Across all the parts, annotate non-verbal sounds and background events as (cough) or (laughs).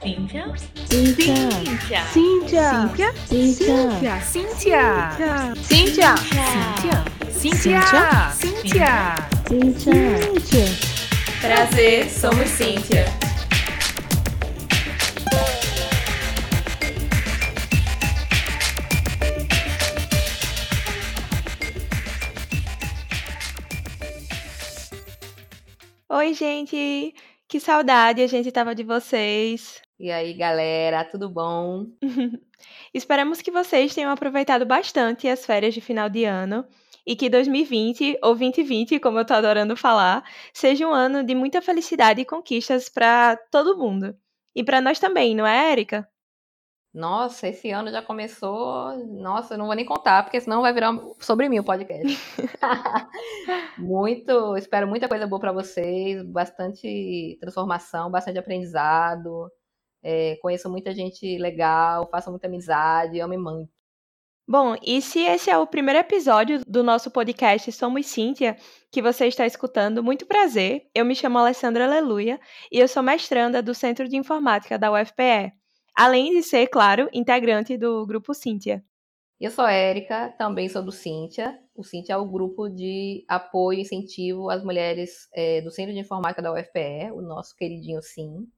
Cíntia. Cíntia. Cíntia. Cíntia. Cíntia. Cíntia. Cíntia. Cíntia. Cíntia. Cíntia. Cíntia. Prazer, somos Cíntia. Oi, gente! Que saudade a gente tava de vocês. E aí, galera, tudo bom? (laughs) Esperamos que vocês tenham aproveitado bastante as férias de final de ano e que 2020, ou 2020, como eu tô adorando falar, seja um ano de muita felicidade e conquistas para todo mundo. E para nós também, não é, Érica? Nossa, esse ano já começou. Nossa, eu não vou nem contar, porque senão vai virar sobre mim o podcast. (laughs) Muito, espero muita coisa boa para vocês, bastante transformação, bastante aprendizado. É, conheço muita gente legal, faço muita amizade, amo muito. Bom, e se esse é o primeiro episódio do nosso podcast Somos Cíntia, que você está escutando, muito prazer. Eu me chamo Alessandra Aleluia e eu sou mestranda do Centro de Informática da UFPE, além de ser, claro, integrante do grupo Cíntia. Eu sou Érica, também sou do Cíntia. O Cíntia é o grupo de apoio e incentivo às mulheres é, do Centro de Informática da UFPE, o nosso queridinho SIM.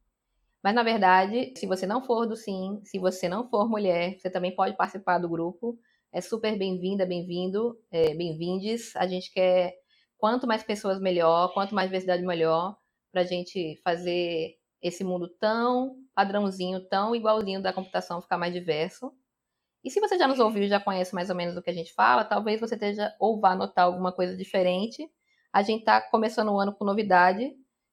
Mas, na verdade, se você não for do SIM, se você não for mulher, você também pode participar do grupo. É super bem-vinda, bem-vindo, é, bem-vindes. A gente quer quanto mais pessoas melhor, quanto mais diversidade melhor, para a gente fazer esse mundo tão padrãozinho, tão igualzinho da computação ficar mais diverso. E se você já nos ouviu já conhece mais ou menos do que a gente fala, talvez você esteja ou vá notar alguma coisa diferente. A gente está começando o ano com novidade,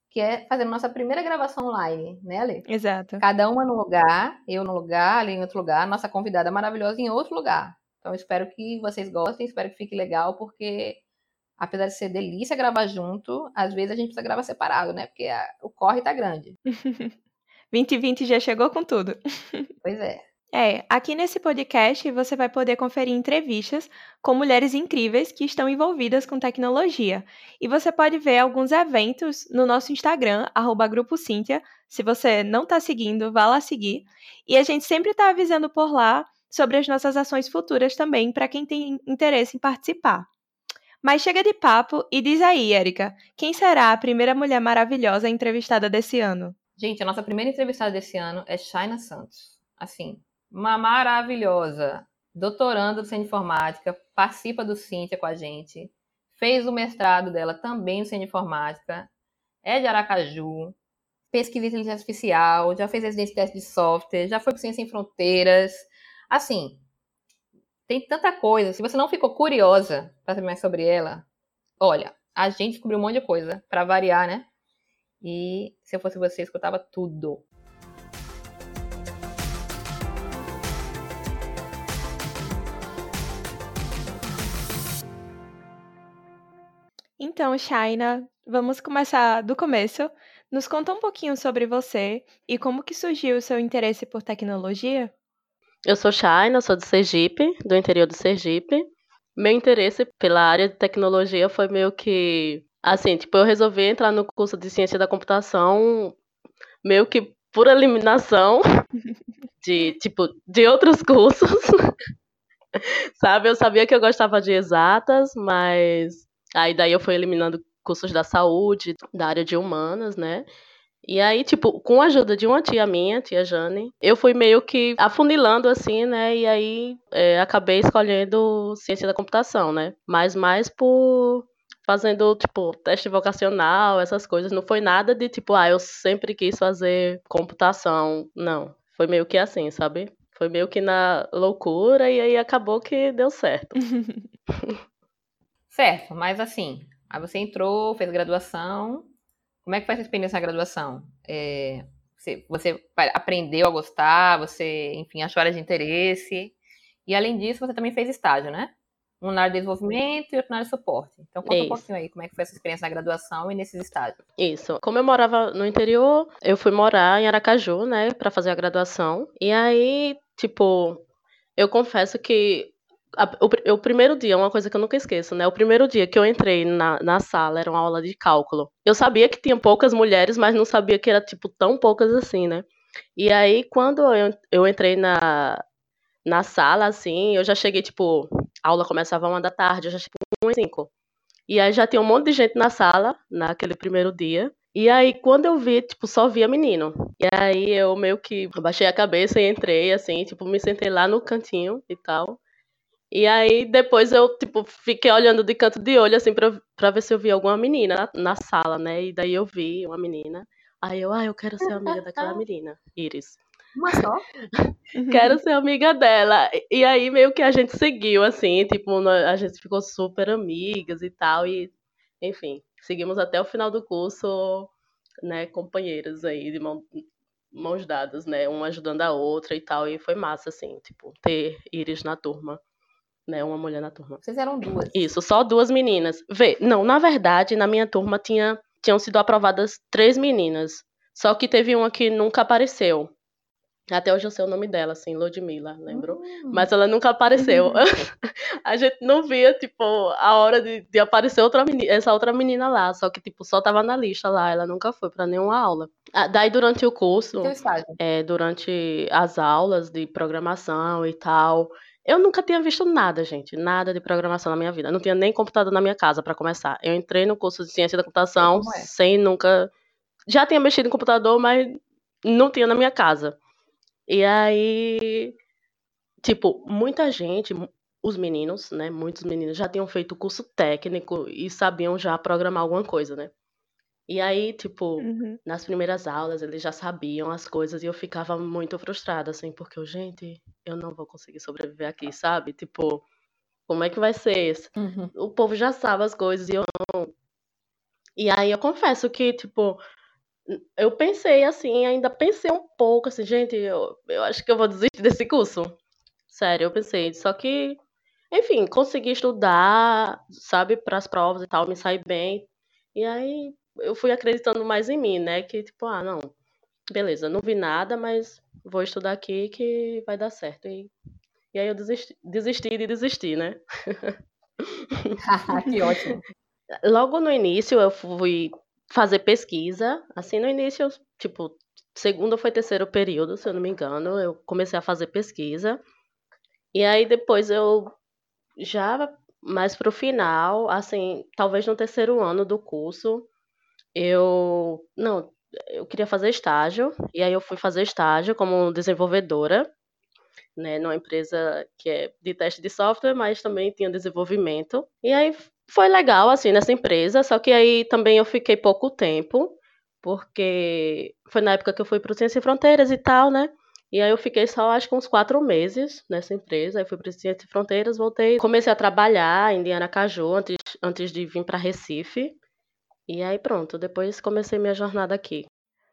que é fazendo nossa primeira gravação online, né, Ale? Exato. Cada uma num lugar, eu num lugar, ali em outro lugar, nossa convidada maravilhosa em outro lugar. Então espero que vocês gostem, espero que fique legal, porque apesar de ser delícia gravar junto, às vezes a gente precisa gravar separado, né? Porque a, o corre tá grande. (laughs) 2020 já chegou com tudo. Pois é. É, aqui nesse podcast você vai poder conferir entrevistas com mulheres incríveis que estão envolvidas com tecnologia. E você pode ver alguns eventos no nosso Instagram, arroba Grupo Cíntia. Se você não está seguindo, vá lá seguir. E a gente sempre está avisando por lá sobre as nossas ações futuras também, para quem tem interesse em participar. Mas chega de papo e diz aí, Érica, quem será a primeira mulher maravilhosa entrevistada desse ano? Gente, a nossa primeira entrevistada desse ano é Shaina Santos. Assim, uma maravilhosa, doutoranda do Centro Informática, participa do Cíntia com a gente, fez o mestrado dela também no Centro Informática, é de Aracaju, pesquisa em inteligência artificial, já fez residência de teste de software, já foi para Ciência Sem Fronteiras. Assim, tem tanta coisa. Se você não ficou curiosa para saber mais sobre ela, olha, a gente descobriu um monte de coisa, para variar, né? E se eu fosse você, escutava tudo. Então, Shaina, vamos começar do começo. Nos conta um pouquinho sobre você e como que surgiu o seu interesse por tecnologia? Eu sou Shaina, sou de Sergipe, do interior do Sergipe. Meu interesse pela área de tecnologia foi meio que assim, tipo, eu resolvi entrar no curso de ciência da computação meio que por eliminação (laughs) de tipo de outros cursos. (laughs) Sabe, eu sabia que eu gostava de exatas, mas Aí daí eu fui eliminando cursos da saúde, da área de humanas, né? E aí, tipo, com a ajuda de uma tia minha, tia Jane, eu fui meio que afunilando assim, né? E aí é, acabei escolhendo ciência da computação, né? Mas mais por fazendo, tipo, teste vocacional, essas coisas. Não foi nada de tipo, ah, eu sempre quis fazer computação. Não. Foi meio que assim, sabe? Foi meio que na loucura e aí acabou que deu certo. (laughs) Certo, mas assim, aí você entrou, fez graduação. Como é que foi essa experiência na graduação? É, você, você, aprendeu a gostar, você, enfim, achou área de interesse. E além disso, você também fez estágio, né? Um na área de desenvolvimento e outro na área de suporte. Então conta Isso. um pouquinho aí como é que foi essa experiência na graduação e nesses estágios. Isso. Como eu morava no interior, eu fui morar em Aracaju, né, para fazer a graduação. E aí, tipo, eu confesso que o, o, primeiro dia, uma coisa que eu nunca esqueço, né? O primeiro dia que eu entrei na, na sala, era uma aula de cálculo. Eu sabia que tinha poucas mulheres, mas não sabia que era, tipo, tão poucas assim, né? E aí, quando eu, eu entrei na, na sala, assim, eu já cheguei, tipo, a aula começava uma da tarde, eu já cheguei 1 5. E aí já tinha um monte de gente na sala, naquele primeiro dia. E aí, quando eu vi, tipo, só via menino. E aí eu meio que baixei a cabeça e entrei, assim, tipo, me sentei lá no cantinho e tal. E aí depois eu, tipo, fiquei olhando de canto de olho, assim, pra, pra ver se eu via alguma menina na, na sala, né? E daí eu vi uma menina. Aí eu, ah, eu quero ser amiga daquela (laughs) menina, Iris. Uma só? (laughs) quero ser amiga dela. E aí meio que a gente seguiu, assim, tipo, a gente ficou super amigas e tal. E, enfim, seguimos até o final do curso, né, companheiras aí, de mão, mãos dadas, né? Uma ajudando a outra e tal. E foi massa, assim, tipo, ter Iris na turma. Né, uma mulher na turma. Vocês eram duas. Isso, só duas meninas. Vê, não, na verdade, na minha turma tinha, tinham sido aprovadas três meninas. Só que teve uma que nunca apareceu. Até hoje eu sei o nome dela, assim, Ludmilla, lembrou? Hum. Mas ela nunca apareceu. (laughs) a gente não via, tipo, a hora de, de aparecer outra menina, essa outra menina lá. Só que, tipo, só tava na lista lá. Ela nunca foi para nenhuma aula. Ah, daí, durante o curso, é, durante as aulas de programação e tal, eu nunca tinha visto nada, gente. Nada de programação na minha vida. Não tinha nem computador na minha casa, para começar. Eu entrei no curso de ciência da computação é? sem nunca. Já tinha mexido em computador, mas não tinha na minha casa. E aí, tipo, muita gente, os meninos, né? Muitos meninos já tinham feito curso técnico e sabiam já programar alguma coisa, né? E aí, tipo, uhum. nas primeiras aulas eles já sabiam as coisas e eu ficava muito frustrada, assim, porque eu, gente, eu não vou conseguir sobreviver aqui, sabe? Tipo, como é que vai ser isso? Uhum. O povo já sabe as coisas e eu não. E aí eu confesso que, tipo, eu pensei assim, ainda pensei um pouco, assim, gente, eu, eu acho que eu vou desistir desse curso. Sério, eu pensei. Só que, enfim, consegui estudar, sabe, para as provas e tal, me sair bem. E aí eu fui acreditando mais em mim, né? Que, tipo, ah, não, beleza, não vi nada, mas vou estudar aqui que vai dar certo. E, e aí eu desisti, desisti de desistir, né? (laughs) que ótimo. Logo no início eu fui fazer pesquisa. Assim, no início, tipo, segundo ou foi terceiro período, se eu não me engano, eu comecei a fazer pesquisa. E aí depois eu já mais pro final, assim, talvez no terceiro ano do curso, eu não, eu queria fazer estágio e aí eu fui fazer estágio como desenvolvedora, né, numa empresa que é de teste de software, mas também tinha desenvolvimento. E aí foi legal, assim, nessa empresa, só que aí também eu fiquei pouco tempo, porque foi na época que eu fui para o Ciência e Fronteiras e tal, né? E aí eu fiquei só, acho que uns quatro meses nessa empresa, aí fui para Ciência e Fronteiras, voltei, comecei a trabalhar em Caju antes, antes de vir para Recife, e aí pronto, depois comecei minha jornada aqui.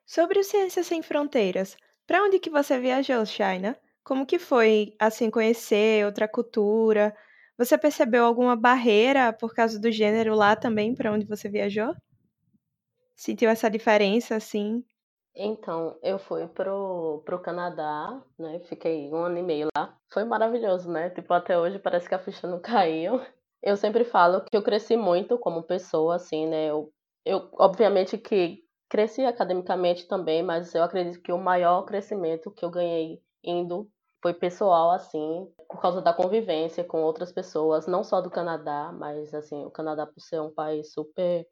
Sobre o Ciência Sem Fronteiras, para onde que você viajou, Shaina? Como que foi, assim, conhecer outra cultura, você percebeu alguma barreira por causa do gênero lá também, para onde você viajou? Sentiu essa diferença, assim? Então, eu fui pro, pro Canadá, né? Fiquei um ano e meio lá. Foi maravilhoso, né? Tipo, até hoje parece que a ficha não (laughs) caiu. Eu sempre falo que eu cresci muito como pessoa, assim, né? Eu, eu obviamente que cresci academicamente também, mas eu acredito que o maior crescimento que eu ganhei indo foi pessoal, assim, por causa da convivência com outras pessoas, não só do Canadá, mas, assim, o Canadá, por ser um país super.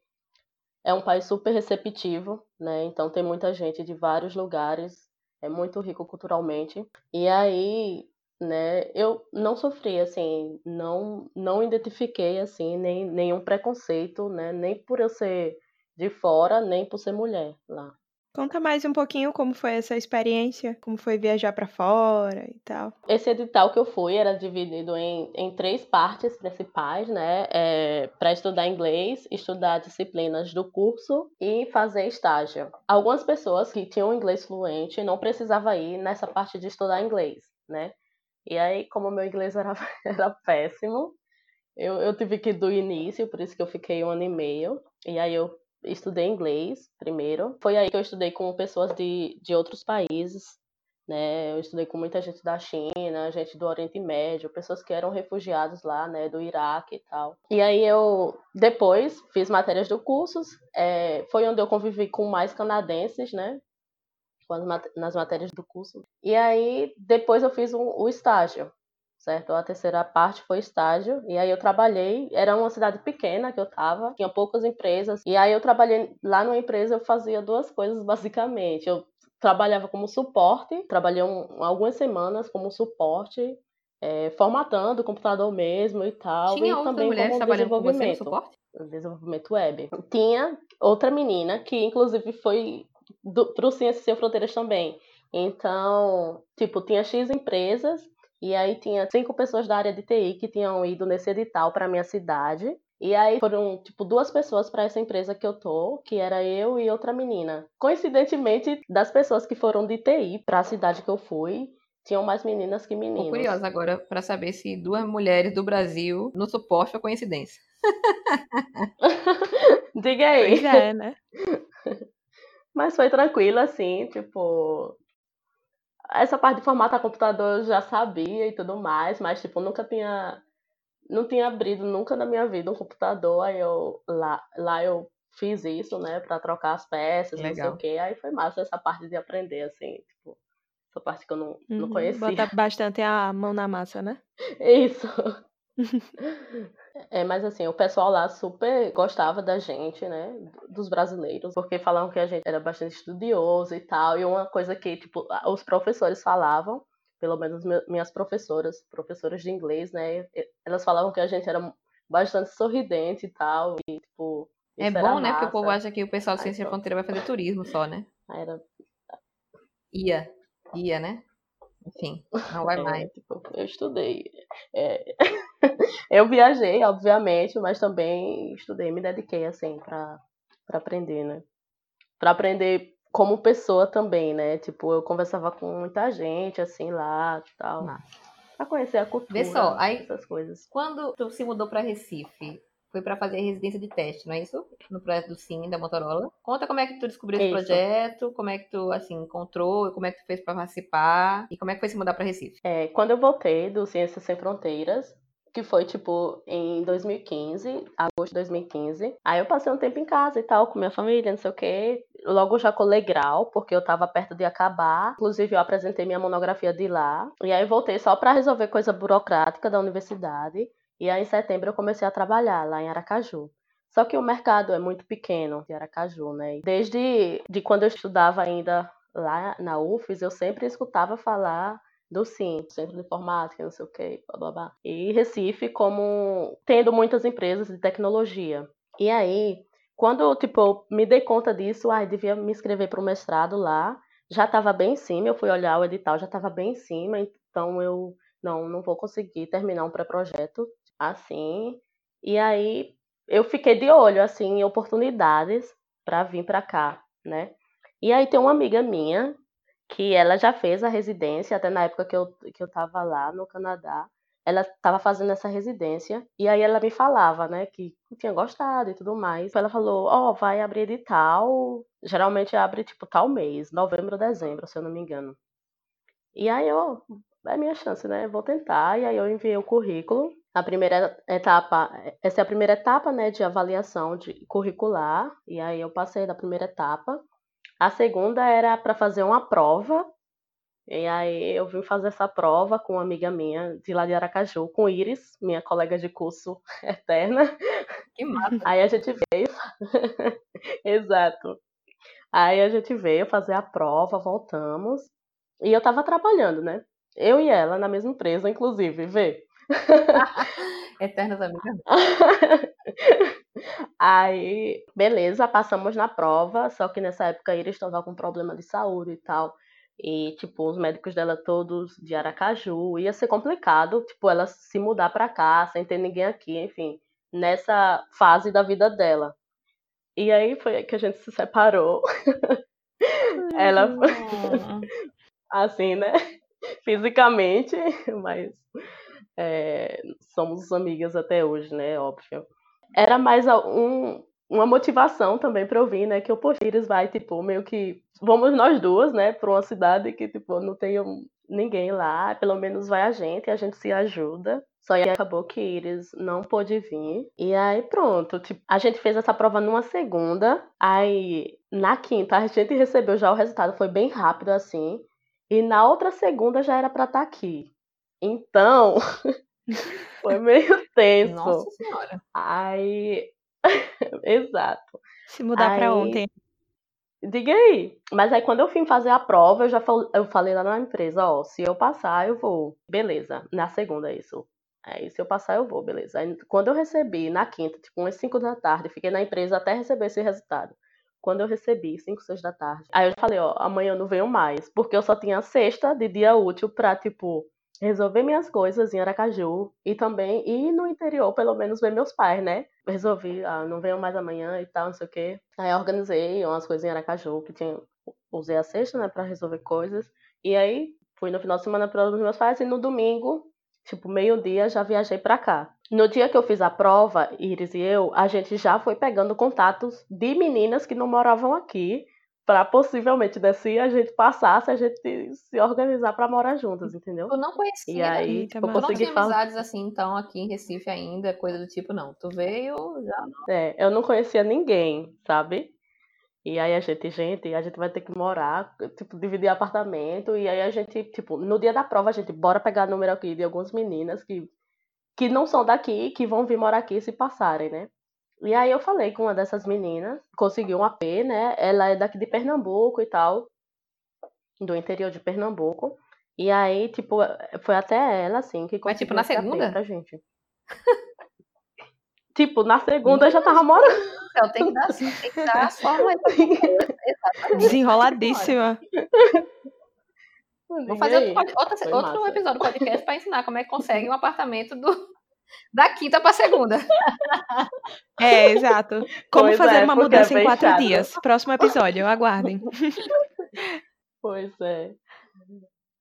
É um país super receptivo, né? Então tem muita gente de vários lugares, é muito rico culturalmente. E aí, né, eu não sofri, assim, não, não identifiquei, assim, nem, nenhum preconceito, né? Nem por eu ser de fora, nem por ser mulher lá. Conta mais um pouquinho como foi essa experiência, como foi viajar para fora e tal. Esse edital que eu fui era dividido em, em três partes principais, né? É, para estudar inglês, estudar disciplinas do curso e fazer estágio. Algumas pessoas que tinham inglês fluente não precisavam ir nessa parte de estudar inglês, né? E aí, como meu inglês era, (laughs) era péssimo, eu, eu tive que ir do início, por isso que eu fiquei um ano e meio. E aí eu estudei inglês primeiro. Foi aí que eu estudei com pessoas de, de outros países, né? Eu estudei com muita gente da China, gente do Oriente Médio, pessoas que eram refugiados lá, né, do Iraque e tal. E aí eu depois fiz matérias do cursos, é, foi onde eu convivi com mais canadenses, né? nas matérias do curso. E aí, depois eu fiz um, o estágio, certo? A terceira parte foi estágio, e aí eu trabalhei, era uma cidade pequena que eu tava, tinha poucas empresas, e aí eu trabalhei lá numa empresa, eu fazia duas coisas (laughs) basicamente. Eu trabalhava como suporte, trabalhei um, algumas semanas como suporte, é, formatando o computador mesmo e tal, Tinha e também mulheres como trabalhando com desenvolvimento. suporte? Desenvolvimento web. Tinha outra menina que, inclusive, foi para o Ciências Sem Fronteiras também. Então, tipo, tinha X empresas e aí tinha cinco pessoas da área de TI que tinham ido nesse edital para minha cidade. E aí foram, tipo, duas pessoas para essa empresa que eu tô, que era eu e outra menina. Coincidentemente, das pessoas que foram de TI para a cidade que eu fui, tinham mais meninas que meninos. Tô curiosa agora para saber se duas mulheres do Brasil no suporte é coincidência. (laughs) Diga aí. Pois é, né? (laughs) Mas foi tranquilo, assim, tipo. Essa parte de formatar computador eu já sabia e tudo mais, mas, tipo, nunca tinha. Não tinha abrido nunca na minha vida um computador, aí eu. Lá, lá eu fiz isso, né, pra trocar as peças, Legal. não sei o quê. Aí foi massa essa parte de aprender, assim, tipo. Essa parte que eu não, não Uhum, conhecia. Bota bastante a mão na massa, né? (laughs) Isso. (laughs) É, mas assim, o pessoal lá super gostava da gente, né? Dos brasileiros, porque falavam que a gente era bastante estudioso e tal. E uma coisa que, tipo, os professores falavam, pelo menos me- minhas professoras, professoras de inglês, né? Elas falavam que a gente era bastante sorridente e tal. E, tipo. É bom, né? Porque o povo acha que o pessoal Aí Ciência pronto. Fronteira vai fazer turismo só, né? Era, Ia. Ia, né? Enfim, não vai é, mais. tipo, eu estudei. É, (laughs) eu viajei, obviamente, mas também estudei, me dediquei, assim, pra, pra aprender, né? Pra aprender como pessoa também, né? Tipo, eu conversava com muita gente, assim, lá tal. Pra conhecer a cultura, Vê só, aí- essas coisas. Quando tu se mudou para Recife, foi para fazer residência de teste, não é isso? No projeto do Sim, da Motorola. Conta como é que tu descobriu esse Isso. projeto, como é que tu, assim, encontrou, como é que tu fez para participar e como é que foi se mudar para Recife. É, quando eu voltei do Ciências Sem Fronteiras, que foi tipo em 2015, agosto de 2015, aí eu passei um tempo em casa e tal, com minha família, não sei o quê. Logo já colei grau, porque eu tava perto de acabar. Inclusive, eu apresentei minha monografia de lá. E aí voltei só pra resolver coisa burocrática da universidade. E aí em setembro eu comecei a trabalhar lá em Aracaju. Só que o mercado é muito pequeno de Aracaju, né? Desde de quando eu estudava ainda lá na UFES, eu sempre escutava falar do SIM, Centro de Informática, não sei o que, blá blá blá. E Recife como tendo muitas empresas de tecnologia. E aí, quando tipo, me dei conta disso, ai, devia me inscrever para o mestrado lá. Já estava bem em cima, eu fui olhar o edital, já estava bem em cima, então eu não, não vou conseguir terminar um pré-projeto assim. E aí eu fiquei de olho assim em oportunidades para vir para cá, né? E aí tem uma amiga minha que ela já fez a residência, até na época que eu, que eu tava lá no Canadá, ela estava fazendo essa residência, e aí ela me falava, né, que tinha gostado e tudo mais. Ela falou, ó, vai abrir edital, geralmente abre, tipo, tal mês, novembro, dezembro, se eu não me engano. E aí eu, é minha chance, né, vou tentar, e aí eu enviei o currículo. A primeira etapa, essa é a primeira etapa, né, de avaliação de curricular, e aí eu passei da primeira etapa. A segunda era para fazer uma prova. E aí eu vim fazer essa prova com uma amiga minha de lá de Aracaju, com Iris, minha colega de curso (laughs) eterna. Que massa. Aí a gente veio. (laughs) Exato. Aí a gente veio fazer a prova, voltamos. E eu tava trabalhando, né? Eu e ela na mesma empresa, inclusive, vê. (laughs) Eternas amigas. (laughs) Aí, beleza, passamos na prova, só que nessa época a Iris estava com problema de saúde e tal. E, tipo, os médicos dela todos de Aracaju, ia ser complicado, tipo, ela se mudar pra cá, sem ter ninguém aqui, enfim, nessa fase da vida dela. E aí foi aí que a gente se separou. (laughs) ela, Hum. (laughs) assim, né? Fisicamente, mas é, somos amigas até hoje, né? Óbvio. Era mais um, uma motivação também pra eu vir, né? Que o Porfírios vai, tipo, meio que. Vamos nós duas, né? Pra uma cidade que, tipo, não tenho ninguém lá, pelo menos vai a gente, a gente se ajuda. Só que acabou que Iris não pôde vir. E aí pronto, tipo, a gente fez essa prova numa segunda. Aí na quinta a gente recebeu já o resultado, foi bem rápido assim. E na outra segunda já era para estar tá aqui. Então, (laughs) foi meio tenso. Nossa senhora. Aí, (laughs) exato. Se mudar para ontem. Diga aí. Mas aí quando eu fui fazer a prova, eu já fal... eu falei lá na empresa, ó, se eu passar, eu vou. Beleza. Na segunda isso. Aí se eu passar, eu vou, beleza. Aí, quando eu recebi na quinta, tipo umas 5 da tarde, fiquei na empresa até receber esse resultado. Quando eu recebi, 5, 6 da tarde, aí eu falei, ó, amanhã eu não venho mais, porque eu só tinha sexta de dia útil pra, tipo, resolver minhas coisas em Aracaju e também ir no interior, pelo menos ver meus pais, né? Resolvi, ah, não venho mais amanhã e tal, não sei o quê. Aí organizei umas coisas em Aracaju, que tinha, usei a sexta, né, pra resolver coisas. E aí fui no final de semana para os meus pais e no domingo, tipo, meio-dia, já viajei para cá. No dia que eu fiz a prova, Iris e eu, a gente já foi pegando contatos de meninas que não moravam aqui para possivelmente, né, se a gente passasse, a gente se organizar para morar juntas, entendeu? Eu não conhecia. E aí, tipo, eu não consegui tinha falar. amizades assim, então, aqui em Recife ainda, coisa do tipo, não. Tu veio, já não. É, eu não conhecia ninguém, sabe? E aí a gente, gente, a gente vai ter que morar, tipo, dividir apartamento, e aí a gente, tipo, no dia da prova, a gente, bora pegar número aqui de algumas meninas que, que não são daqui, que vão vir morar aqui se passarem, né? E aí eu falei com uma dessas meninas, conseguiu um AP, né? Ela é daqui de Pernambuco e tal, do interior de Pernambuco. E aí, tipo, foi até ela, assim, que Mas, tipo, na segunda? pra gente. (laughs) tipo, na segunda eu já tava morando. Então, tem que dar, tem que dar as formas. (laughs) Desenroladíssima. Vou fazer outro, outro, outro episódio do podcast para ensinar como é que consegue um apartamento do, da quinta para segunda. É, exato. Como Pois fazer é, uma é mudança em bem quatro chato. dias. Próximo episódio, aguardem. (laughs) Pois é.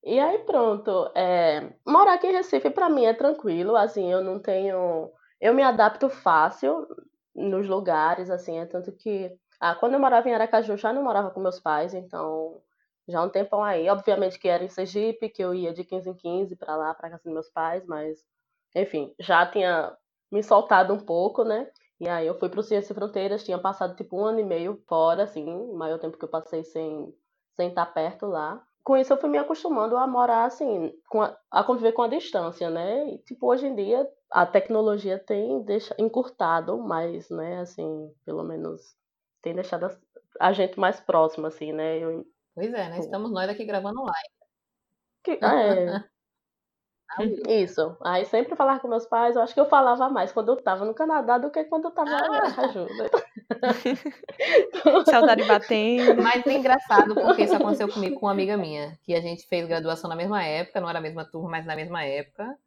E aí pronto, é, morar aqui em Recife pra mim é tranquilo, assim, eu não tenho, eu me adapto fácil nos lugares, assim, é tanto que, ah, quando eu morava em Aracaju já não morava com meus pais, então já há um tempão aí, obviamente que era em Sergipe, que eu ia de 15 em 15 pra lá, pra casa dos meus pais, mas, enfim, já tinha me soltado um pouco, né? E aí eu fui pro Ciência Sem Fronteiras, tinha passado tipo um ano e meio fora, assim, o maior tempo que eu passei sem sem estar perto lá. Com isso eu fui me acostumando a morar assim, com a, a conviver com a distância, né? E, tipo, hoje em dia a tecnologia tem deixa, encurtado mais, né? Assim, pelo menos tem deixado a, a gente mais próximo, assim, né? Eu, Pois é, né? Estamos nós aqui gravando live. que, é, (laughs) (laughs) isso. Aí sempre falar com meus pais, eu acho que eu falava mais quando eu tava no Canadá do que quando eu tava em Aracaju, né? Saudade batendo. Mas é engraçado porque isso aconteceu comigo com uma amiga minha, que a gente fez graduação na mesma época, não era a mesma turma, mas na mesma época.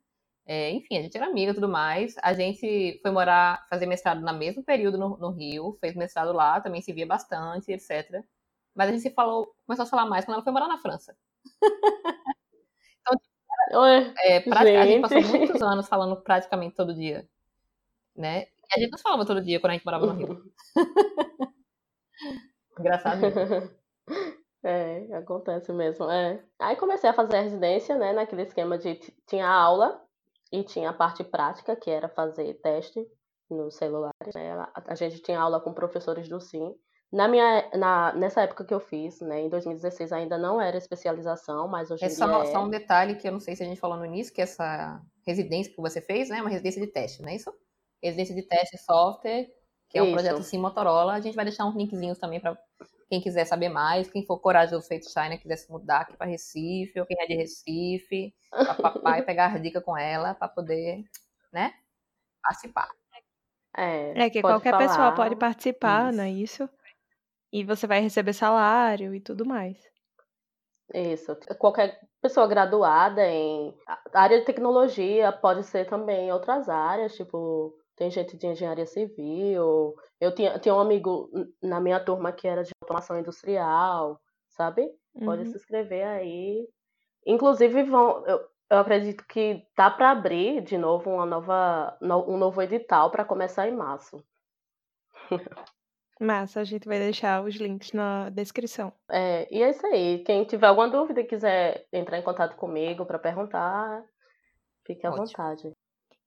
É, enfim, a gente era amiga e tudo mais. A gente foi morar, fazer mestrado no mesmo período no, no Rio, fez mestrado lá, também se via bastante, etc. Mas a gente se falou, começou a falar mais quando ela foi morar na França. (laughs) É, pratica- a gente passou muitos anos falando praticamente todo dia, né? E a gente não falava todo dia quando a gente morava no Rio. (laughs) Engraçado. É, acontece mesmo, é. Aí comecei a fazer a residência, né, naquele esquema de tinha aula e tinha a parte prática, que era fazer teste nos celulares, né? A gente tinha aula com professores do SIM. Na minha, na, nessa época que eu fiz, né, em 2016 ainda não era especialização, mas hoje É em só, dia é. só um detalhe que eu não sei se a gente falou no início, que essa residência que você fez, né? É uma residência de teste, não é isso? Residência de teste software, que é um Isso. projeto Sim Motorola. A gente vai deixar uns linkzinhos também para quem quiser saber mais, quem for corajoso feito China, quiser se mudar aqui para Recife, ou quem é de Recife, papai pegar as dicas com ela para poder, né? Participar. É, É que qualquer pessoa falar. pode participar, Isso. não é isso? E você vai receber salário e tudo mais. Isso. Qualquer pessoa graduada em área de tecnologia pode ser também em outras áreas, tipo, tem gente de engenharia civil. Eu tinha, tinha um amigo na minha turma que era de automação industrial, sabe? Pode Uhum. se inscrever aí. Inclusive, vão, eu, eu acredito que tá para abrir de novo uma nova, no- um novo edital para começar em março. (laughs) Massa, a gente vai deixar os links na descrição. É, e é isso aí. Quem tiver alguma dúvida e quiser entrar em contato comigo para perguntar, fique à Ótimo. vontade.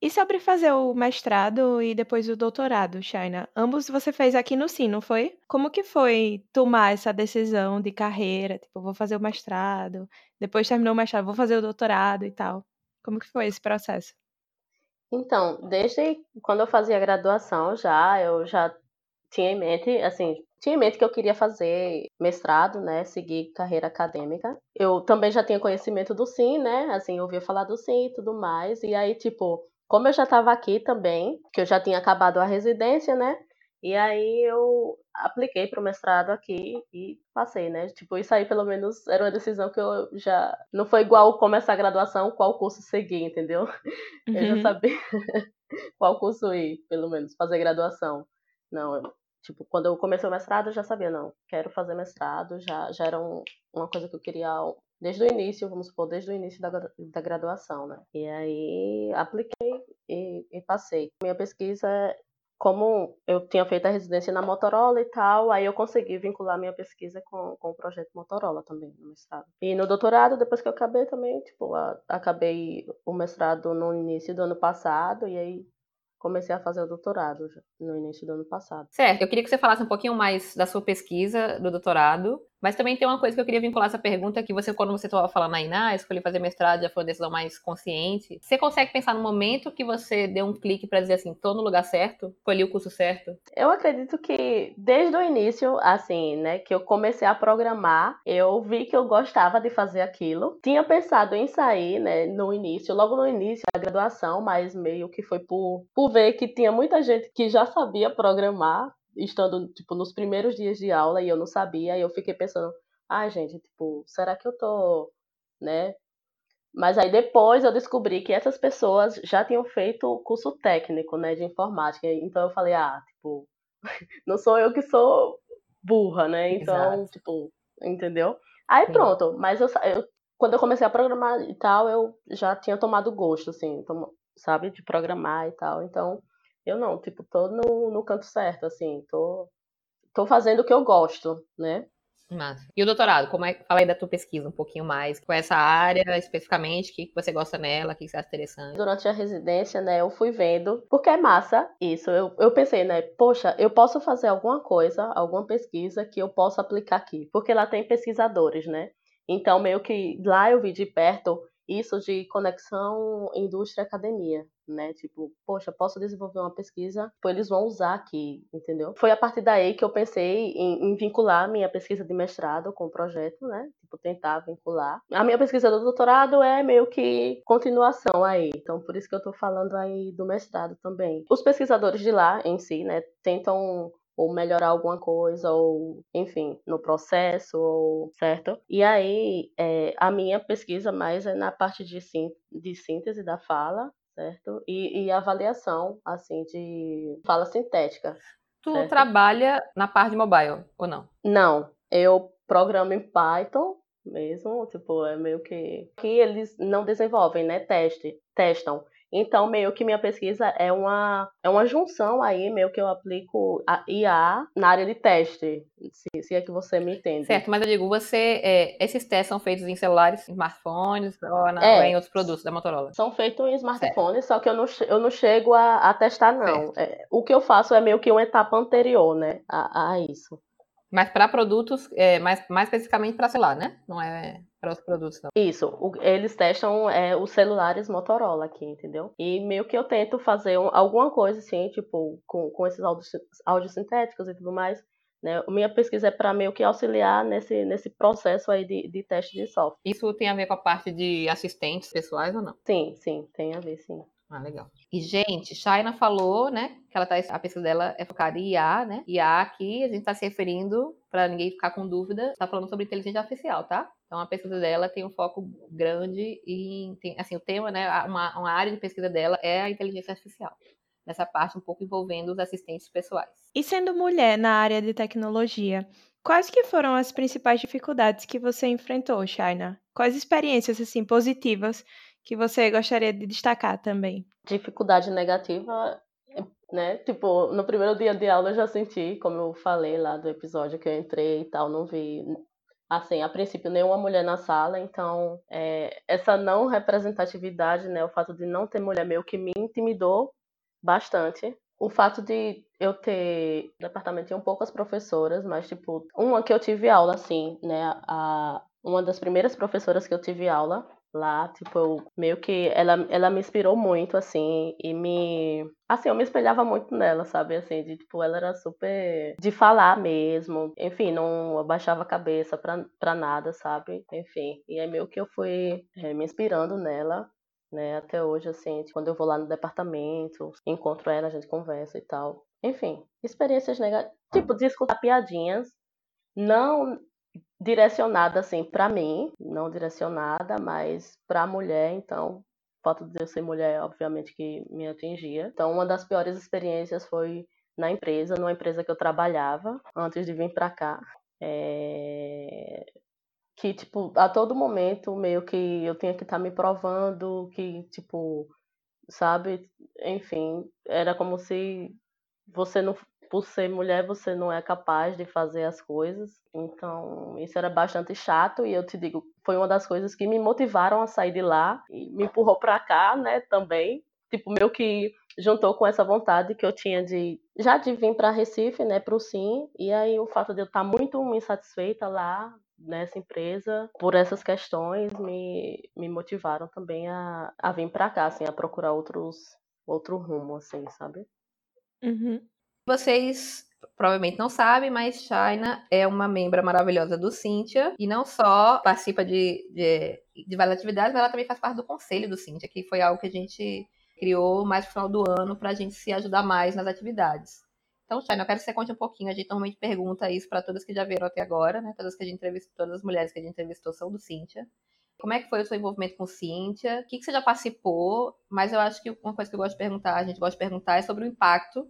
E sobre fazer o mestrado e depois o doutorado, Shaina? Ambos você fez aqui no Sim, não foi? Como que foi tomar essa decisão de carreira? Tipo, vou fazer o mestrado, depois terminou o mestrado, vou fazer o doutorado e tal. Como que foi esse processo? Então, desde quando eu fazia graduação já, eu já tinha em mente, assim, tinha em mente que eu queria fazer mestrado, né, seguir carreira acadêmica. Eu também já tinha conhecimento do Sim, né, assim, ouvia falar do Sim e tudo mais. E aí, tipo, como eu já estava aqui também, que eu já tinha acabado a residência, né? E aí eu apliquei para o mestrado aqui e passei, né? Tipo, isso aí pelo menos era uma decisão que eu já. Não foi igual começar a graduação, qual curso seguir, entendeu? Uhum. (laughs) Eu já Uhum. sabia (laughs) qual curso ir, pelo menos, fazer graduação. Não, tipo, quando eu comecei o mestrado, eu já sabia, não, quero fazer mestrado, já, já era um, uma coisa que eu queria desde o início, vamos supor, desde o início da, da graduação, né? E aí apliquei e, e passei. Minha pesquisa, como eu tinha feito a residência na Motorola e tal, aí eu consegui vincular minha pesquisa com, com o projeto Motorola também, no mestrado. E no doutorado, depois que eu acabei também, tipo, a, acabei o mestrado no início do ano passado, e aí comecei a fazer o doutorado no início do ano passado. Certo, eu queria que você falasse um pouquinho mais da sua pesquisa do doutorado, mas também tem uma coisa que eu queria vincular essa pergunta, que você, quando você estava falando aí, ah, escolhi fazer mestrado, já foi uma decisão mais consciente. Você consegue pensar no momento que você deu um clique para dizer assim, tô no lugar certo, escolhi o curso certo? Eu acredito que desde o início, assim, né, que eu comecei a programar, eu vi que eu gostava de fazer aquilo. Tinha pensado em sair, né, no início, logo no início da graduação, mas meio que foi por, por ver que tinha muita gente que já sabia programar, estando, tipo, nos primeiros dias de aula e eu não sabia, e eu fiquei pensando, ah, gente, tipo, será que eu tô, né? Mas aí depois eu descobri que essas pessoas já tinham feito o curso técnico, né, de informática. Então eu falei, ah, tipo, (laughs) não sou eu que sou burra, né? Então, Exato. tipo, entendeu? Aí Sim. pronto, mas eu, eu- quando eu comecei a programar e tal, eu já tinha tomado gosto, assim, sabe, de programar e tal. Então, eu não, tipo, tô no, no canto certo, assim, tô, tô fazendo o que eu gosto, né? Massa. E o doutorado, como é fala aí da tua pesquisa um pouquinho mais, com essa área especificamente, o que você gosta nela, o que que você acha interessante? Durante a residência, né, eu fui vendo, porque é massa isso. Eu, eu pensei, né, poxa, eu posso fazer alguma coisa, alguma pesquisa que eu possa aplicar aqui, porque lá tem pesquisadores, né? Então, meio que lá eu vi de perto isso de conexão indústria-academia, né? Tipo, poxa, posso desenvolver uma pesquisa, tipo, eles vão usar aqui, entendeu? Foi a partir daí que eu pensei em, em vincular minha pesquisa de mestrado com o projeto, né? Tipo, tentar vincular. A minha pesquisa do doutorado é meio que continuação aí, então por isso que eu tô falando aí do mestrado também. Os pesquisadores de lá em si, né, tentam ou melhorar alguma coisa, ou enfim, no processo, ou certo? E aí, é, a minha pesquisa mais é na parte de, sín de síntese da fala, certo? E, e avaliação, assim, de fala sintética. Tu Certo. trabalha na parte de mobile, ou não? Não, eu programo em Python mesmo, tipo, é meio que. Que eles não desenvolvem, né? Teste, testam. Então, meio que minha pesquisa é uma, é uma junção aí, meio que eu aplico a IA na área de teste, se, se é que você me entende. Certo, mas eu digo, você, é, esses testes são feitos em celulares, em smartphones, ou, na- É. ou em outros produtos da Motorola? São feitos em smartphone, só que eu não, eu não chego a, a testar, não. É, o que eu faço é meio que uma etapa anterior, né? A, a isso. Mas para produtos, é, mais, mais especificamente para celular, né? Não é para os produtos, não. Isso, o- eles testam é, os celulares Motorola aqui, entendeu? E meio que eu tento fazer um- alguma coisa assim, tipo, com, com esses áudios, áudios sintéticos e tudo mais. Né? Minha pesquisa é para meio que auxiliar nesse, nesse processo aí de, de teste de software. Isso tem a ver com a parte de assistentes pessoais ou não? Sim, sim, tem a ver, sim. Ah, legal. E, gente, Shaina falou, né, que ela tá, a pesquisa dela é focada em IA, né? IA aqui, a gente tá se referindo, para ninguém ficar com dúvida, tá falando sobre inteligência artificial, tá? Então, a pesquisa dela tem um foco grande em, tem, assim, o tema, né, uma, uma área de pesquisa dela é a inteligência artificial. Nessa parte um pouco envolvendo os assistentes pessoais. E sendo mulher na área de tecnologia, quais que foram as principais dificuldades que você enfrentou, Shaina? Quais experiências assim positivas que você gostaria de destacar também? Dificuldade negativa, né? Tipo, no primeiro dia de aula eu já senti, como eu falei lá do episódio que eu entrei e tal, não vi assim, a princípio, nenhuma mulher na sala, então é, essa não representatividade, né, o fato de não ter mulher meio que me intimidou bastante. O fato de eu ter departamento tinham poucas professoras, mas tipo, uma que eu tive aula assim, né, a uma das primeiras professoras que eu tive aula lá, tipo, meio que ela, ela me inspirou muito, assim, e me. Assim, eu me espelhava muito nela, sabe? Assim, de tipo, ela era super. de falar mesmo. Enfim, não abaixava a cabeça pra, pra nada, sabe? Enfim. E é meio que eu fui é, me inspirando nela. Né, até hoje, assim, quando eu vou lá no departamento, encontro ela, a gente conversa e tal. Enfim, experiências negativas. Tipo, de escutar piadinhas. Não direcionada assim para mim, não direcionada, mas para mulher, então o fato de eu ser mulher, obviamente que me atingia. Então uma das piores experiências foi na empresa, numa empresa que eu trabalhava antes de vir para cá. É... Que, tipo, a todo momento, meio que eu tinha que estar tá me provando que, tipo, sabe? Enfim, era como se você não por ser mulher, você não é capaz de fazer as coisas. Então, isso era bastante chato e eu te digo, foi uma das coisas que me motivaram a sair de lá e me empurrou para cá, né, também. Tipo, meio que juntou com essa vontade que eu tinha de já de vir para Recife, né, para o Sim, e aí o fato de eu estar muito insatisfeita lá nessa empresa por essas questões me, me motivaram também a, a vir para cá, assim, a procurar outros outro rumo, assim, sabe? Uhum. Vocês provavelmente não sabem, mas China é uma membra maravilhosa do Cintia e não só participa de, de, de várias atividades, mas ela também faz parte do conselho do Cintia, que foi algo que a gente criou mais no final do ano para a gente se ajudar mais nas atividades. Então, China, eu quero que você conte um pouquinho. A gente normalmente pergunta isso para todas que já viram até agora, né? Todas que a gente entrevistou, todas as mulheres que a gente entrevistou são do Cintia. Como é que foi o seu envolvimento com Cintia? O que, que você já participou? Mas eu acho que uma coisa que eu gosto de perguntar, a gente gosta de perguntar, é sobre o impacto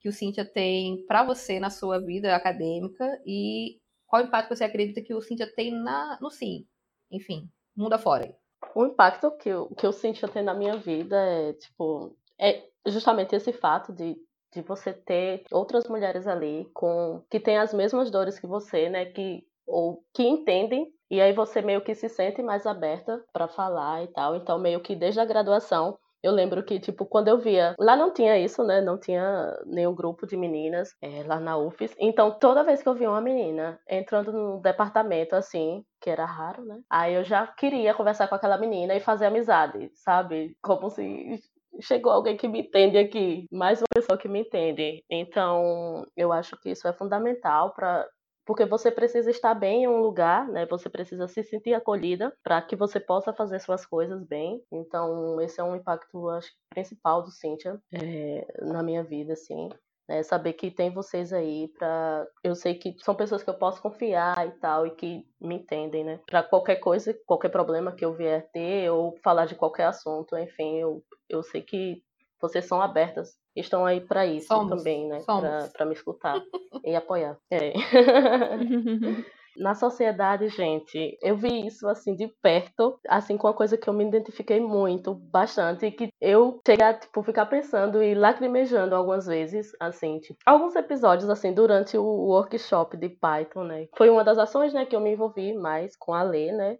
que o Cintia tem para você na sua vida acadêmica e qual impacto você acredita que o Cintia tem na, no Sim? Enfim, mundo afora. O impacto que, o, que o Cintia tem na minha vida é, tipo, é justamente esse fato de, de você ter outras mulheres ali com que têm as mesmas dores que você, né, que ou que entendem e aí você meio que se sente mais aberta para falar e tal. Então meio que desde a graduação eu lembro que, tipo, quando eu via. Lá não tinha isso, né? Não tinha nenhum grupo de meninas é, lá na UFES. Então, toda vez que eu via uma menina entrando no departamento, assim, que era raro, né? Aí eu já queria conversar com aquela menina e fazer amizade, sabe? Como se chegou alguém que me entende aqui, mais uma pessoa que me entende. Então, eu acho que isso é fundamental para porque você precisa estar bem em um lugar, né? Você precisa se sentir acolhida para que você possa fazer suas coisas bem. Então, esse é um impacto, acho principal do Cynthia é, na minha vida, assim. É saber que tem vocês aí para eu sei que são pessoas que eu posso confiar e tal e que me entendem, né? Para qualquer coisa, qualquer problema que eu vier ter ou falar de qualquer assunto, enfim, eu, eu sei que vocês são abertas estão aí para isso somos, também, né? Para me escutar (laughs) e apoiar. É. (laughs) Na sociedade, gente, eu vi isso assim de perto, assim com uma coisa que eu me identifiquei muito, bastante, e que eu cheguei a tipo, ficar pensando e lacrimejando algumas vezes, assim, tipo, alguns episódios assim durante o workshop de Python, né? Foi uma das ações, né, que eu me envolvi mais com a Lê, né?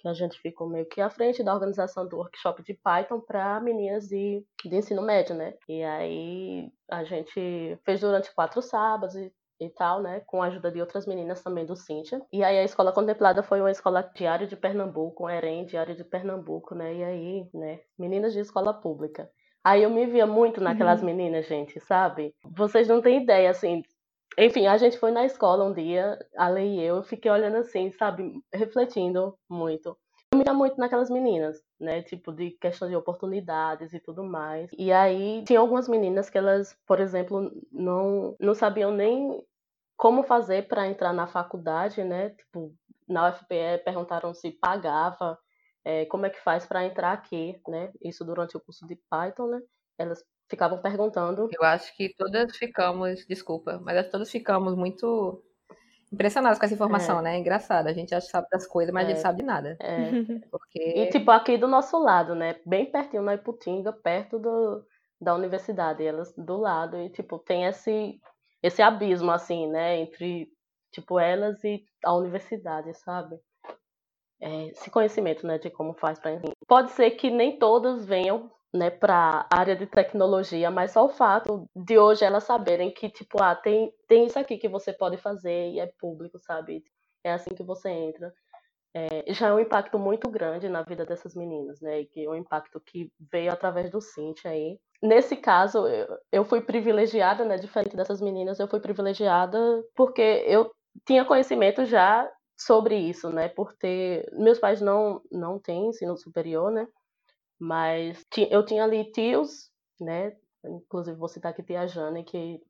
Que a gente ficou meio que à frente da organização do workshop de Python para meninas de, de ensino médio, né? E aí a gente fez durante quatro sábados e, e tal, né? Com a ajuda de outras meninas também do Cintia. E aí a escola contemplada foi uma escola diária de Pernambuco, um EREM diário de Pernambuco, né? E aí, né? Meninas de escola pública. Aí eu me via muito naquelas uhum. meninas, gente, sabe? Vocês não têm ideia, assim, enfim, a gente foi na escola um dia, a Lei e eu, eu fiquei olhando assim, sabe, refletindo muito. Eu me muito naquelas meninas, né, tipo de questão de oportunidades e tudo mais. E aí tinha algumas meninas que elas, por exemplo, não não sabiam nem como fazer para entrar na faculdade, né? Tipo, na UFPE perguntaram se pagava, é, como é que faz para entrar aqui, né? Isso durante o curso de Python, né? Elas ficavam perguntando. Eu acho que todas ficamos, desculpa, mas todas ficamos muito impressionadas com essa informação, é. né? Engraçado, a gente acha que sabe das coisas, mas é. a gente é. sabe de nada. É. (laughs) Porque... E tipo, aqui do nosso lado, né? Bem pertinho na Iputinga, perto do, da universidade, elas do lado, e, tipo, tem esse, esse abismo, assim, né, entre, tipo, elas e a universidade, sabe? É, esse conhecimento, né, de como faz para Pode ser que nem todas venham né, para a área de tecnologia, mas só o fato de hoje elas saberem que, tipo, ah, tem, tem isso aqui que você pode fazer e é público, sabe? É assim que você entra. É, já é um impacto muito grande na vida dessas meninas, né? E que é um impacto que veio através do Cintia aí. Nesse caso, eu, eu fui privilegiada, né? Diferente dessas meninas, eu fui privilegiada porque eu tinha conhecimento já sobre isso, né? Por ter. Meus pais não, não têm ensino superior, né? Mas eu tinha ali tios, né? Inclusive vou citar aqui tia Jane, que.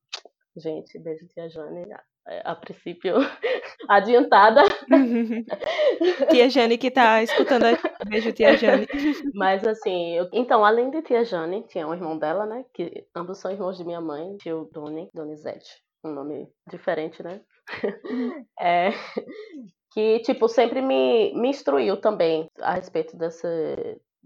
Gente, beijo tia Jane. A, a princípio, (laughs) adiantada. (laughs) tia Jane que tá escutando a beijo tia Jane. (laughs) Mas assim, eu... então, além de tia Jane, tinha um irmão dela, né? Que ambos são irmãos de minha mãe, tio Doni, Donizete. Um nome diferente, né? é, que, tipo, sempre me, me instruiu também a respeito dessa,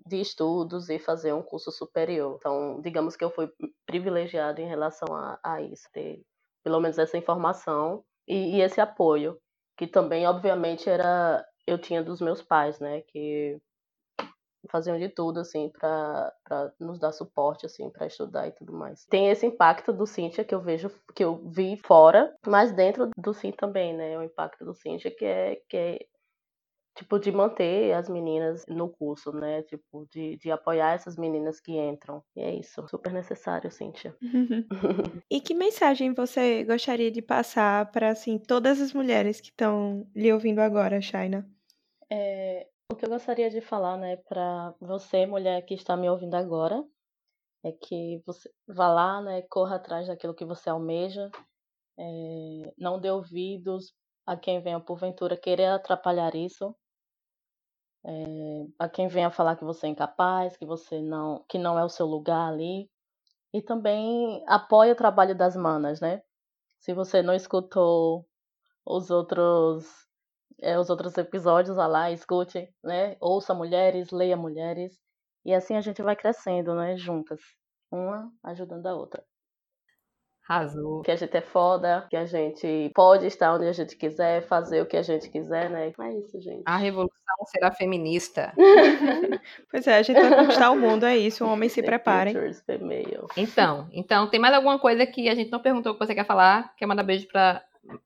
de estudos e fazer um curso superior. Então, digamos que eu fui privilegiado em relação a, a isso, ter pelo menos essa informação e, e, esse apoio, que também, obviamente, era eu tinha dos meus pais, né, que faziam de tudo, assim, para nos dar suporte, assim, para estudar e tudo mais. Tem esse impacto do Cintia que eu vejo, que eu vi fora, mas dentro do Sim também, né, o impacto do Cintia que é, que é tipo, de manter as meninas no curso, né? Tipo, de, de apoiar essas meninas que entram. E é isso, super necessário, Cíntia. (laughs) e que (laughs) mensagem você gostaria de passar para, assim, todas as mulheres que estão lhe ouvindo agora, Shaina? É, o que eu gostaria de falar, né, para você, mulher que está me ouvindo agora, é que você vá lá, né, corra atrás daquilo que você almeja, é, não dê ouvidos a quem venha porventura querer atrapalhar isso, é, a quem venha falar que você é incapaz, que você não, que não é o seu lugar ali. E também apoia o trabalho das manas, né? Se você não escutou os outros é, os outros episódios, vá lá, escute, né? Ouça mulheres, leia mulheres. E assim a gente vai crescendo, né? Juntas. Uma ajudando a outra. Arrasou. Que a gente é foda, que a gente pode estar onde a gente quiser, fazer o que a gente quiser, né? É isso, gente. A revolução será feminista. (laughs) pois é, a gente vai conquistar o mundo, é isso. Um homem se preparem. Então, então, tem mais alguma coisa que a gente não perguntou que você quer falar? Quer mandar beijo para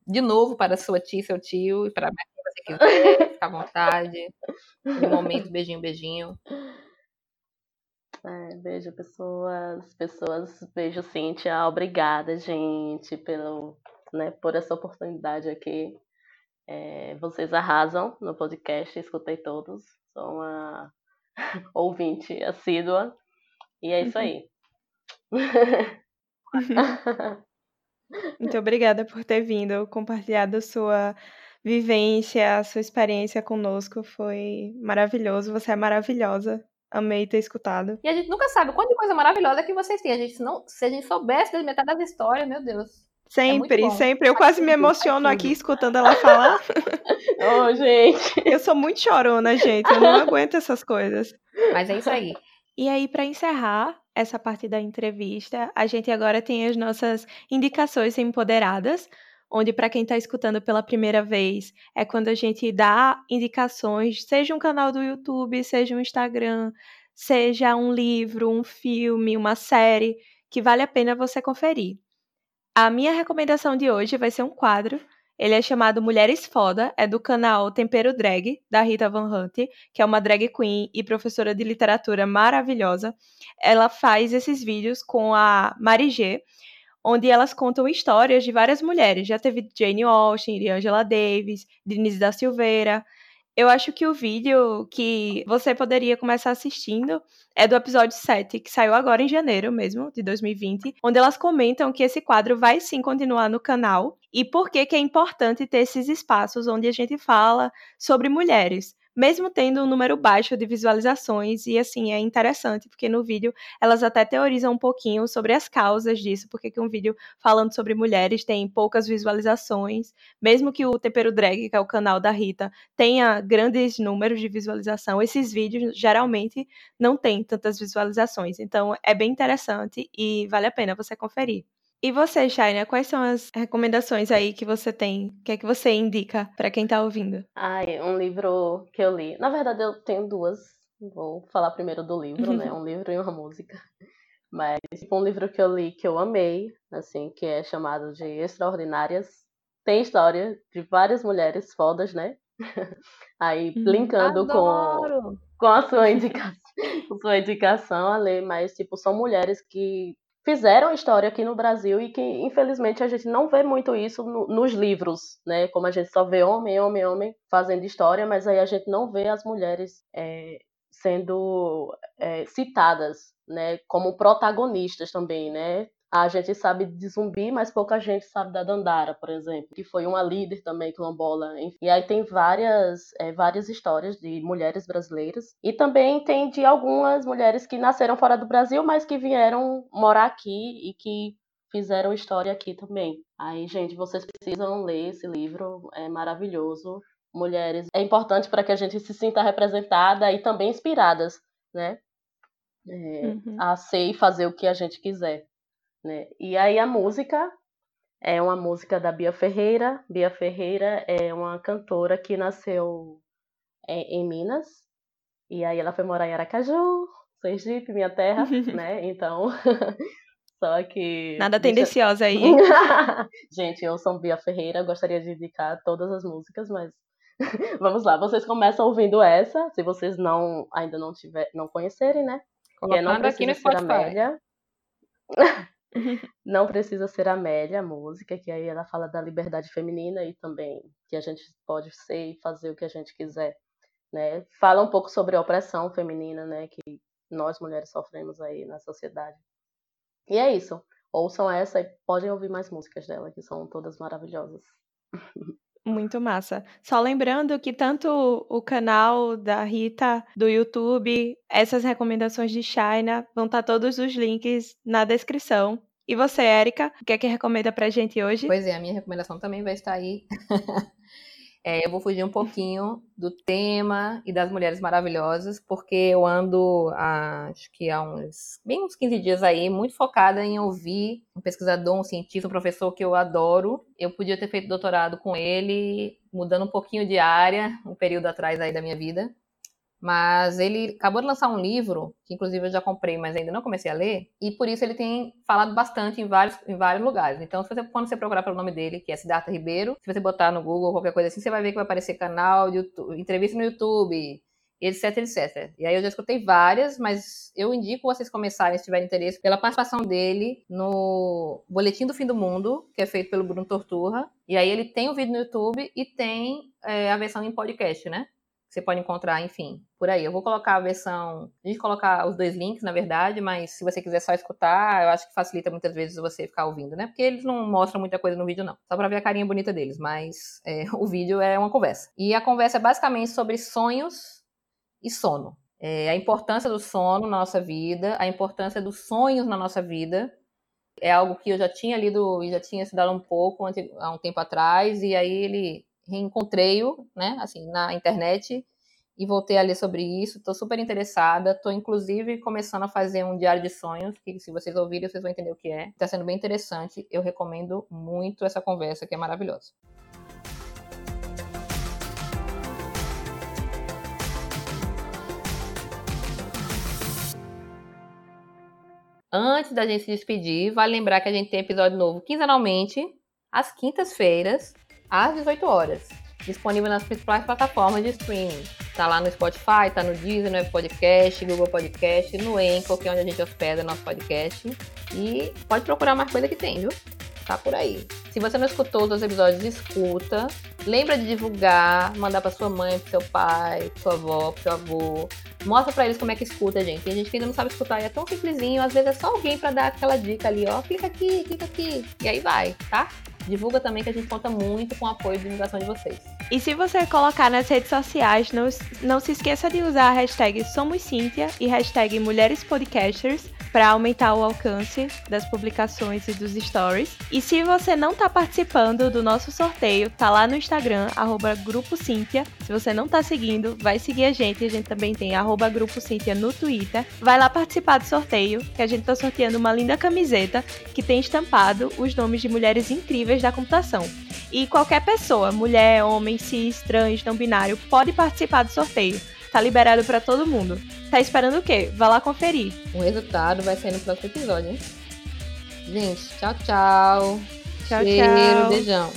de novo para sua tia, seu tio e para você (laughs) quiser, fica à vontade. No momento, beijinho, beijinho. É, beijo, pessoas. Pessoas, beijo, Cíntia. Obrigada, gente, pelo, né, por essa oportunidade aqui. É, vocês arrasam no podcast, escutei todos. Sou uma (laughs) ouvinte assídua. E é isso aí. Muito obrigada por ter vindo, compartilhado sua vivência, sua experiência conosco. Foi maravilhoso. Você é maravilhosa. Amei ter escutado. E a gente nunca sabe quanta coisa maravilhosa que vocês têm. A gente, não, se a gente soubesse da metade das histórias, meu Deus. Sempre, é sempre. Eu quase me emociono aqui escutando ela falar. (laughs) oh, gente. Eu sou muito chorona, gente. Eu não (laughs) aguento essas coisas. Mas é isso aí. E aí, para encerrar essa parte da entrevista, a gente agora tem as nossas indicações empoderadas onde para quem está escutando pela primeira vez é quando a gente dá indicações, seja um canal do YouTube, seja um Instagram, seja um livro, um filme, uma série que vale a pena você conferir. A minha recomendação de hoje vai ser um quadro. Ele é chamado Mulheres Foda, é do canal Tempero Drag, da Rita Van Hunt, que é uma drag queen e professora de literatura maravilhosa. Ela faz esses vídeos com a Mari G, onde elas contam histórias de várias mulheres. Já teve Jane Austen, Angela Davis, Denise da Silveira. Eu acho que o vídeo que você poderia começar assistindo é do episódio 7, que saiu agora em janeiro mesmo, de 2020, onde elas comentam que esse quadro vai sim continuar no canal e por que, que é importante ter esses espaços onde a gente fala sobre mulheres mesmo tendo um número baixo de visualizações. E assim, é interessante, porque no vídeo elas até teorizam um pouquinho sobre as causas disso, porque que um vídeo falando sobre mulheres tem poucas visualizações, mesmo que o Tempero Drag, que é o canal da Rita, tenha grandes números de visualização, esses vídeos geralmente não têm tantas visualizações. Então é bem interessante e vale a pena você conferir. E você, Shaina, quais são as recomendações aí que você tem? O que é que você indica para quem tá ouvindo? Ai, um livro que eu li. Na verdade, eu tenho duas. Vou falar primeiro do livro, né? (laughs) Um livro e uma música. Mas tipo, um livro que eu li que eu amei, assim, que é chamado de Extraordinárias. Tem história de várias mulheres fodas, né? (laughs) Aí, hum, linkando com, com a sua indicação, (laughs) sua indicação, a ler, mas, tipo, são mulheres que fizeram história aqui no Brasil e que, infelizmente, a gente não vê muito isso no, nos livros, né? Como a gente só vê homem, homem, homem fazendo história, mas aí a gente não vê as mulheres é, sendo é, citadas, né? Como protagonistas também, né? A gente sabe de zumbi, mas pouca gente sabe da Dandara, por exemplo, que foi uma líder também quilombola. E aí tem várias, é, várias histórias de mulheres brasileiras. E também tem de algumas mulheres que nasceram fora do Brasil, mas que vieram morar aqui e que fizeram história aqui também. Aí, gente, vocês precisam ler esse livro, é maravilhoso. Mulheres, é importante para que a gente se sinta representada e também inspiradas, né? É, uhum. A ser e fazer o que a gente quiser. Né? E aí a música é uma música da Bia Ferreira. Bia Ferreira é uma cantora que nasceu é, em Minas. E aí ela foi morar em Aracaju, Sergipe, minha terra, (laughs) né? Então, (laughs) só que... Nada tendenciosa aí. (laughs) Gente, eu sou Bia Ferreira, gostaria de indicar todas as músicas, mas vamos lá. Vocês começam ouvindo essa, se vocês não ainda não tiver, não conhecerem, né? Colocando é Não aqui no Amélia. (laughs) Não precisa ser Amélia, a música, que aí ela fala da liberdade feminina e também que a gente pode ser e fazer o que a gente quiser, né? Fala um pouco sobre a opressão feminina, né, que nós mulheres sofremos aí na sociedade. E é isso. Ouçam essa e podem ouvir mais músicas dela, que são todas maravilhosas. (laughs) Muito massa. Só lembrando que tanto o canal da Rita do YouTube, essas recomendações de China, vão estar tá todos os links na descrição. E você, Érica, o que é que recomenda pra gente hoje? Pois é, a minha recomendação também vai estar aí. (laughs) É, eu vou fugir um pouquinho do tema e das mulheres maravilhosas, porque eu ando, há, acho que há uns, bem uns 15 dias aí, muito focada em ouvir um pesquisador, um cientista, um professor que eu adoro. Eu podia ter feito doutorado com ele, mudando um pouquinho de área, um período atrás aí da minha vida. Mas ele acabou de lançar um livro, que inclusive eu já comprei, mas ainda não comecei a ler, e por isso ele tem falado bastante em vários, em vários lugares. Então, se você, quando você procurar pelo nome dele, que é Siddhartha Ribeiro, se você botar no Google qualquer coisa assim, você vai ver que vai aparecer canal, YouTube, entrevista no YouTube, etc, etc. E aí eu já escutei várias, mas eu indico vocês começarem, se tiverem interesse, pela participação dele no Boletim do Fim do Mundo, que é feito pelo Bruno Torturra. E aí ele tem o vídeo no YouTube e tem é, a versão em podcast, né? Você pode encontrar, enfim, por aí. Eu vou colocar a versão, a gente colocar os dois links, na verdade, mas se você quiser só escutar, eu acho que facilita muitas vezes você ficar ouvindo, né? Porque eles não mostram muita coisa no vídeo, não. Só pra ver a carinha bonita deles, mas é, (laughs) o vídeo é uma conversa. E a conversa é basicamente sobre sonhos e sono. É, a importância do sono na nossa vida, a importância dos sonhos na nossa vida. É algo que eu já tinha lido e já tinha estudado um pouco há um tempo atrás, e aí ele reencontrei-o, né, assim, na internet e voltei a ler sobre isso. Estou super interessada. Estou, inclusive, começando a fazer um diário de sonhos, que se vocês ouvirem, vocês vão entender o que é. Está sendo bem interessante. Eu recomendo muito essa conversa, que é maravilhosa. Antes da gente se despedir, vale lembrar que a gente tem episódio novo quinzenalmente, às quintas-feiras, às 18 horas. Disponível nas principais plataformas de streaming. Tá lá no Spotify, tá no Deezer, no Podcast, Google Podcast, no Anchor, que é onde a gente hospeda nosso podcast. E pode procurar mais coisa que tem, viu? Tá por aí. Se você não escutou os episódios, escuta. Lembra de divulgar, mandar pra sua mãe, pro seu pai, pro sua avó, pro seu avô. Mostra pra eles como é que escuta, gente. Tem gente que ainda não sabe escutar e é tão simplesinho. Às vezes é só alguém para dar aquela dica ali, ó. Clica aqui, clica aqui. E aí vai, tá? Divulga também que a gente conta muito com o apoio e divulgação de vocês. E se você colocar nas redes sociais, não, não se esqueça de usar a hashtag Somos Cíntia e hashtag Mulheres Podcasters para aumentar o alcance das publicações e dos stories. E se você não está participando do nosso sorteio, tá lá no Instagram, arroba Grupo Cíntia. Se você não está seguindo, vai seguir a gente. A gente também tem arroba Grupo Cíntia no Twitter. Vai lá participar do sorteio, que a gente está sorteando uma linda camiseta que tem estampado os nomes de mulheres incríveis da computação. E qualquer pessoa, mulher, homem, cis, trans, não binário, pode participar do sorteio. Tá liberado para todo mundo. Tá esperando o quê? Vá lá conferir. O resultado vai sair no próximo episódio, hein? Gente, tchau, tchau. Tchau, Cheiro, tchau. beijão.